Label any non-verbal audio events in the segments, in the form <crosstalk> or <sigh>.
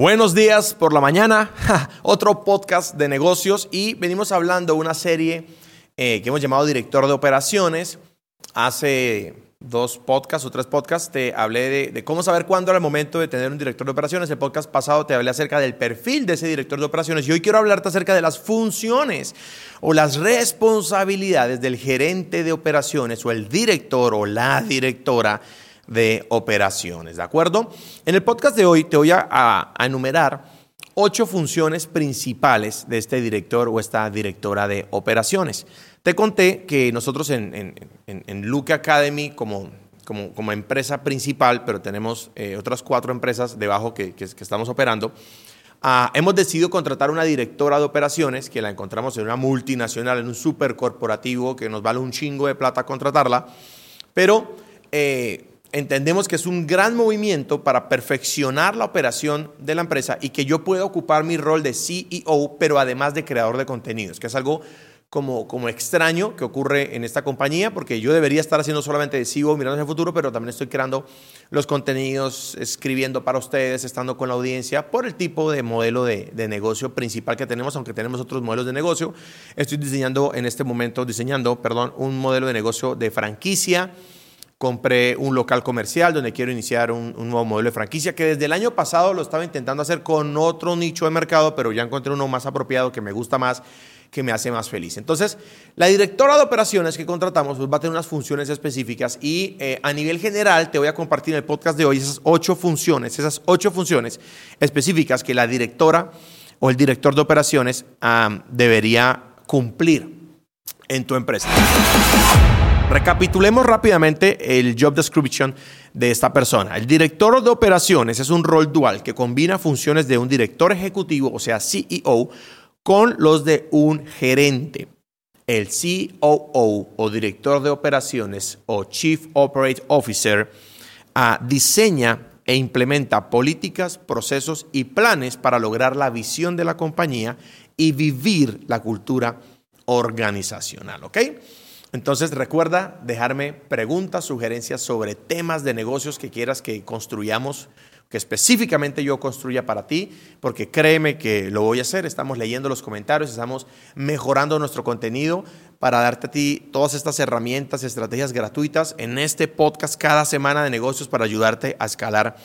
Buenos días por la mañana, <laughs> otro podcast de negocios y venimos hablando una serie eh, que hemos llamado Director de Operaciones. Hace dos podcasts o tres podcasts te hablé de, de, cómo saber cuándo era el momento de tener un director de operaciones. El podcast pasado te hablé acerca del perfil de ese director de operaciones y hoy quiero hablarte acerca de las funciones o las responsabilidades del gerente de operaciones o el director o la directora de operaciones, ¿de acuerdo? En el podcast de hoy te voy a, enumerar ocho funciones principales de este director o esta directora de operaciones. Te conté que nosotros en, en, Luke Academy, como, como, empresa principal, pero tenemos eh, otras cuatro empresas debajo que, estamos operando, ah, hemos decidido contratar una directora de operaciones que la encontramos en una multinacional, en un super corporativo que nos vale un chingo de plata contratarla, pero eh, entendemos que es un gran movimiento para perfeccionar la operación de la empresa y que yo pueda ocupar mi rol de CEO, pero además de creador de contenidos, que es algo como, como extraño que ocurre en esta compañía, porque yo debería estar haciendo solamente de CEO mirando hacia el futuro, pero también estoy creando los contenidos, escribiendo para ustedes, estando con la audiencia, por el tipo de modelo de, de negocio principal que tenemos, aunque tenemos otros modelos de negocio. Estoy diseñando en este momento, diseñando, perdón, un modelo de negocio de franquicia compré un local comercial donde quiero iniciar un, nuevo modelo de franquicia que desde el año pasado lo estaba intentando hacer con otro nicho de mercado, pero ya encontré uno más apropiado que me gusta más, que me hace más feliz. Entonces, la directora de operaciones que contratamos pues, va a tener unas funciones específicas y eh, a nivel general te voy a compartir en el podcast de hoy esas ocho funciones, esas ocho funciones específicas que la directora o el director de operaciones debería cumplir en tu empresa. Recapitulemos rápidamente el job description de esta persona. El director de operaciones es un rol dual que combina funciones de un director ejecutivo, o sea, CEO, con los de un gerente. El COO o director de operaciones o Chief Operating Officer ah, diseña e implementa políticas, procesos y planes para lograr la visión de la compañía y vivir la cultura organizacional. ¿Ok? Entonces recuerda dejarme preguntas, sugerencias sobre temas de negocios que quieras que construyamos, que específicamente yo construya para ti, porque créeme que lo voy a hacer. Estamos leyendo los comentarios, estamos mejorando nuestro contenido para darte a ti todas estas herramientas, estrategias gratuitas en este podcast cada semana de negocios para ayudarte a escalar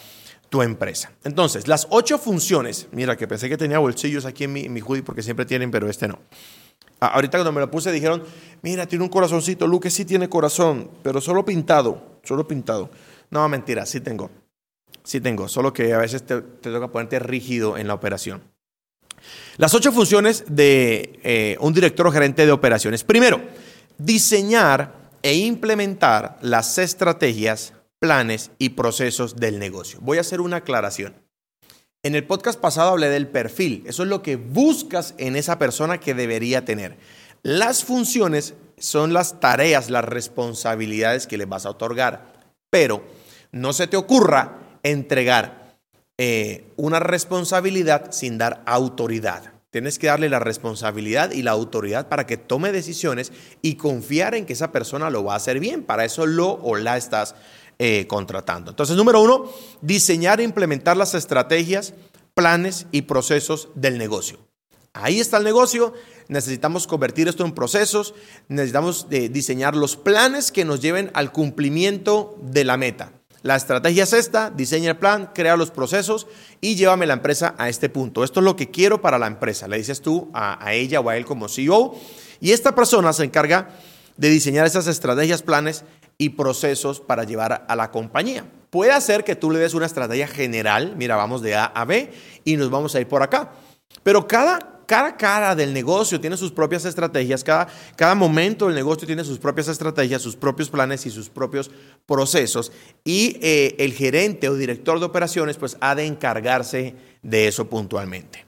tu empresa. Entonces, las ocho funciones, mira que pensé que tenía bolsillos aquí en mi, en mi hoodie porque siempre tienen, pero este no. Ahorita cuando me lo puse dijeron, mira, tiene un corazoncito, Luque sí tiene corazón, pero solo pintado, solo pintado. No, mentira, sí tengo, sí tengo, solo que a veces te, toca ponerte rígido en la operación. Las ocho funciones de eh, un director o gerente de operaciones. Primero, diseñar e implementar las estrategias, planes y procesos del negocio. Voy a hacer una aclaración. En el podcast pasado hablé del perfil. Eso es lo que buscas en esa persona que debería tener. Las funciones son las tareas, las responsabilidades que le vas a otorgar. Pero no se te ocurra entregar eh, una responsabilidad sin dar autoridad. Tienes que darle la responsabilidad y la autoridad para que tome decisiones y confiar en que esa persona lo va a hacer bien. Para eso lo o la estás eh, contratando. Entonces, número uno, diseñar e implementar las estrategias, planes y procesos del negocio. Ahí está el negocio, necesitamos convertir esto en procesos, necesitamos eh, diseñar los planes que nos lleven al cumplimiento de la meta. La estrategia es esta, diseña el plan, crea los procesos y llévame la empresa a este punto. Esto es lo que quiero para la empresa. Le dices tú a, a ella o a él como CEO y esta persona se encarga de diseñar esas estrategias, planes y procesos para llevar a la compañía. Puede ser que tú le des una estrategia general, mira, vamos de A a B y nos vamos a ir por acá. Pero cada, cada cara del negocio tiene sus propias estrategias, cada, cada momento del negocio tiene sus propias estrategias, sus propios planes y sus propios procesos. Y eh, el gerente o director de operaciones pues ha de encargarse de eso puntualmente.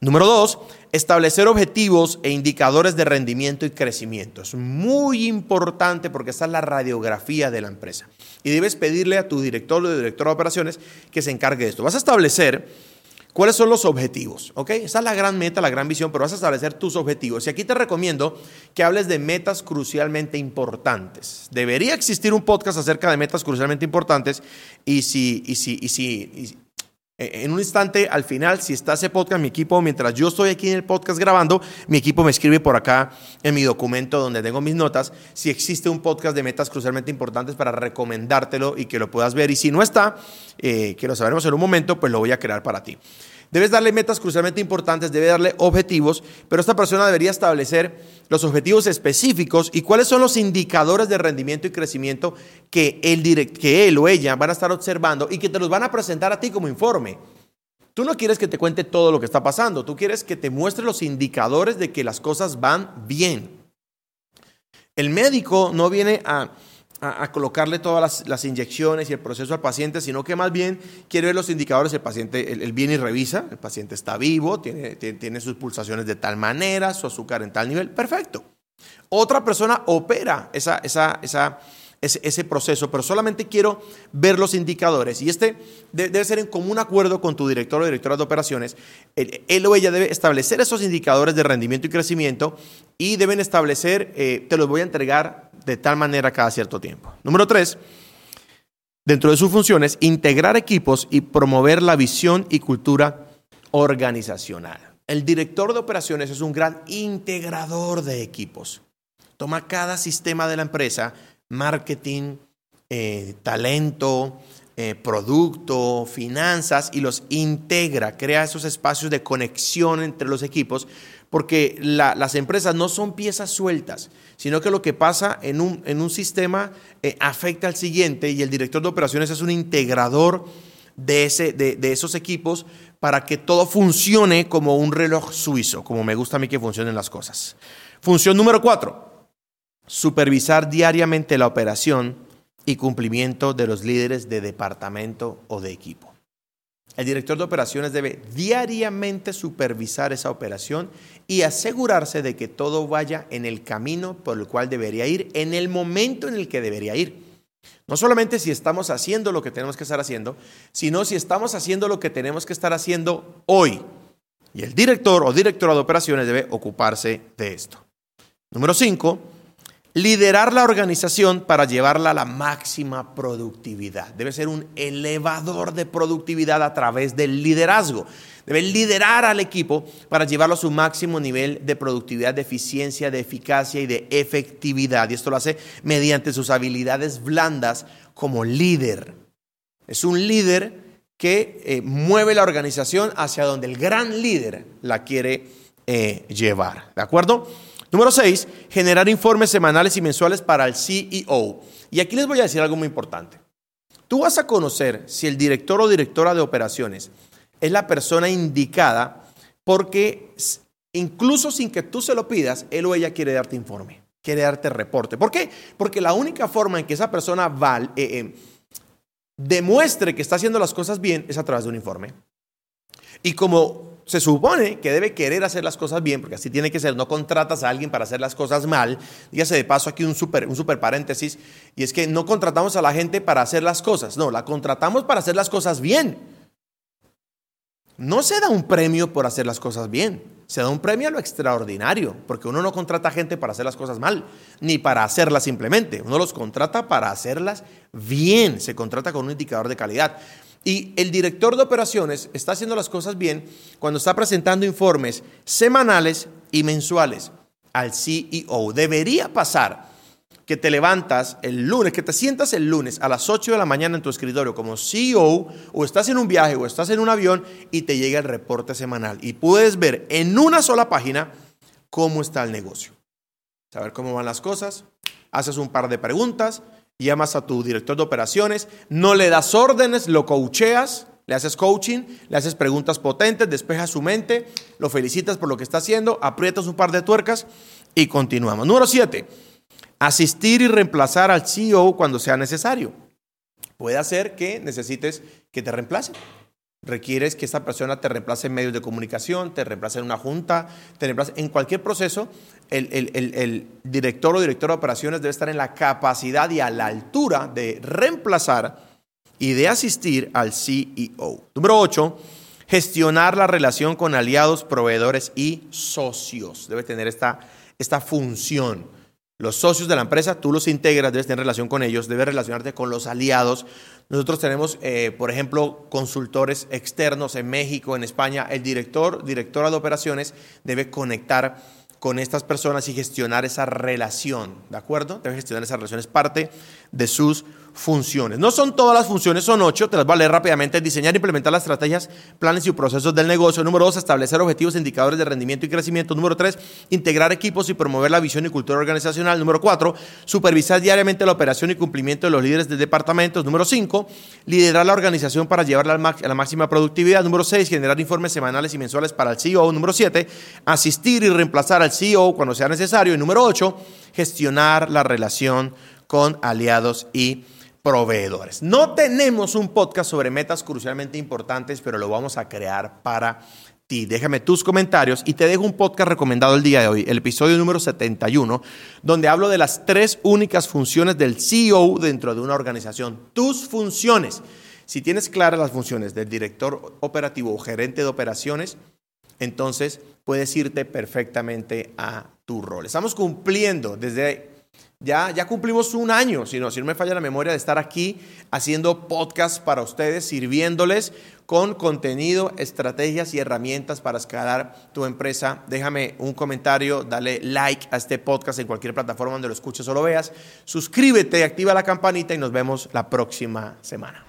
Número dos, establecer objetivos e indicadores de rendimiento y crecimiento. Es muy importante porque esta es la radiografía de la empresa. Y debes pedirle a tu director o director de operaciones que se encargue de esto. Vas a establecer cuáles son los objetivos, ¿ok? Esa es la gran meta, la gran visión, pero vas a establecer tus objetivos. Y aquí te recomiendo que hables de metas crucialmente importantes. Debería existir un podcast acerca de metas crucialmente importantes y si, y si, y si, en un instante, al final, si está ese podcast, mi equipo, mientras yo estoy aquí en el podcast grabando, mi equipo me escribe por acá en mi documento donde tengo mis notas si existe un podcast de metas crucialmente importantes para recomendártelo y que lo puedas ver. Y si no está, eh, que lo sabremos en un momento, pues lo voy a crear para ti. Debes darle metas crucialmente importantes, debe darle objetivos, pero esta persona debería establecer los objetivos específicos y cuáles son los indicadores de rendimiento y crecimiento que él, que él o ella van a estar observando y que te los van a presentar a ti como informe. Tú no quieres que te cuente todo lo que está pasando, tú quieres que te muestre los indicadores de que las cosas van bien. El médico no viene a a, colocarle todas las, inyecciones y el proceso al paciente, sino que más bien quiere ver los indicadores, el paciente, él, viene y revisa, el paciente está vivo, tiene, tiene, sus pulsaciones de tal manera, su azúcar en tal nivel, perfecto. Otra persona opera esa, esa, esa ese, proceso, pero solamente quiero ver los indicadores. Y este debe ser en común acuerdo con tu director o directora de operaciones. Él, o ella debe establecer esos indicadores de rendimiento y crecimiento y deben establecer, eh, te los voy a entregar de tal manera cada cierto tiempo. Número tres, dentro de sus funciones, integrar equipos y promover la visión y cultura organizacional. El director de operaciones es un gran integrador de equipos. Toma cada sistema de la empresa marketing, eh, talento, eh, producto, finanzas y los integra, crea esos espacios de conexión entre los equipos, porque las empresas no son piezas sueltas, sino que lo que pasa en un, en un sistema eh, afecta al siguiente y el director de operaciones es un integrador de, ese, de, de esos equipos para que todo funcione como un reloj suizo, como me gusta a mí que funcionen las cosas. Función número cuatro, supervisar diariamente la operación y cumplimiento de los líderes de departamento o de equipo. El director de operaciones debe diariamente supervisar esa operación y asegurarse de que todo vaya en el camino por el cual debería ir, en el momento en el que debería ir. No solamente si estamos haciendo lo que tenemos que estar haciendo, sino si estamos haciendo lo que tenemos que estar haciendo hoy. Y el director o directora de operaciones debe ocuparse de esto. Número 5 liderar la organización para llevarla a la máxima productividad. Debe ser un elevador de productividad a través del liderazgo. Debe liderar al equipo para llevarlo a su máximo nivel de productividad, de eficiencia, de eficacia y de efectividad. Y esto lo hace mediante sus habilidades blandas como líder. Es un líder que eh, mueve la organización hacia donde el gran líder la quiere eh, llevar. ¿De acuerdo? Número 6, generar informes semanales y mensuales para el CEO. Y aquí les voy a decir algo muy importante. Tú vas a conocer si el director o directora de operaciones es la persona indicada porque incluso sin que tú se lo pidas, él o ella quiere darte informe, quiere darte reporte. ¿Por qué? Porque la única forma en que esa persona eh, eh, demuestre que está haciendo las cosas bien es a través de un informe. Y como se supone que debe querer hacer las cosas bien, porque así tiene que ser, no contratas a alguien para hacer las cosas mal. Dígase de paso aquí un super, un super paréntesis, y es que no contratamos a la gente para hacer las cosas, no, la contratamos para hacer las cosas bien. No se da un premio por hacer las cosas bien, se da un premio a lo extraordinario, porque uno no contrata gente para hacer las cosas mal, ni para hacerlas simplemente, uno los contrata para hacerlas bien, se contrata con un indicador de calidad. Y el director de operaciones está haciendo las cosas bien cuando está presentando informes semanales y mensuales al CEO. Debería pasar que te levantas el lunes, que te sientas el lunes a las 8 de la mañana en tu escritorio como CEO, o estás en un viaje o estás en un avión y te llega el reporte semanal. Y puedes ver en una sola página cómo está el negocio. Saber cómo van las cosas, haces un par de preguntas, llamas a tu director de operaciones, no le das órdenes, lo coacheas, le haces coaching, le haces preguntas potentes, despejas su mente, lo felicitas por lo que está haciendo, aprietas un par de tuercas y continuamos. Número 7. Asistir y reemplazar al CEO cuando sea necesario. Puede hacer que necesites que te reemplace requieres que esta persona te reemplace en medios de comunicación, te reemplace en una junta, te reemplace en cualquier proceso, el, director o directora de operaciones debe estar en la capacidad y a la altura de reemplazar y de asistir al CEO. Número 8, gestionar la relación con aliados, proveedores y socios. Debe tener esta, esta función. Los socios de la empresa, tú los integras, debes tener relación con ellos, debes relacionarte con los aliados. Nosotros tenemos, eh, por ejemplo, consultores externos en México, en España. El director, directora de operaciones debe conectar con estas personas y gestionar esa relación, ¿de acuerdo? Debe gestionar esa relación, es parte de sus funciones. No son todas las funciones, son ocho, te las voy a leer rápidamente. Diseñar e implementar las estrategias, planes y procesos del negocio. Número dos, establecer objetivos e indicadores de rendimiento y crecimiento. Número tres, integrar equipos y promover la visión y cultura organizacional. Número cuatro, supervisar diariamente la operación y cumplimiento de los líderes de departamentos. Número cinco, liderar la organización para llevarla a la máxima productividad. Número seis, generar informes semanales y mensuales para el CEO. Número siete, asistir y reemplazar al CEO cuando sea necesario. Y número ocho, gestionar la relación con aliados y proveedores. No tenemos un podcast sobre metas crucialmente importantes, pero lo vamos a crear para ti. Déjame tus comentarios y te dejo un podcast recomendado el día de hoy, el episodio número 71, donde hablo de las tres únicas funciones del CEO dentro de una organización. Tus funciones. Si tienes claras las funciones del director operativo o gerente de operaciones, entonces puedes irte perfectamente a tu rol. Estamos cumpliendo desde ya, ya cumplimos un año, si no, si no me falla la memoria, de estar aquí haciendo podcast para ustedes, sirviéndoles con contenido, estrategias y herramientas para escalar tu empresa. Déjame un comentario, dale like a este podcast en cualquier plataforma donde lo escuches o lo veas. Suscríbete, activa la campanita y nos vemos la próxima semana.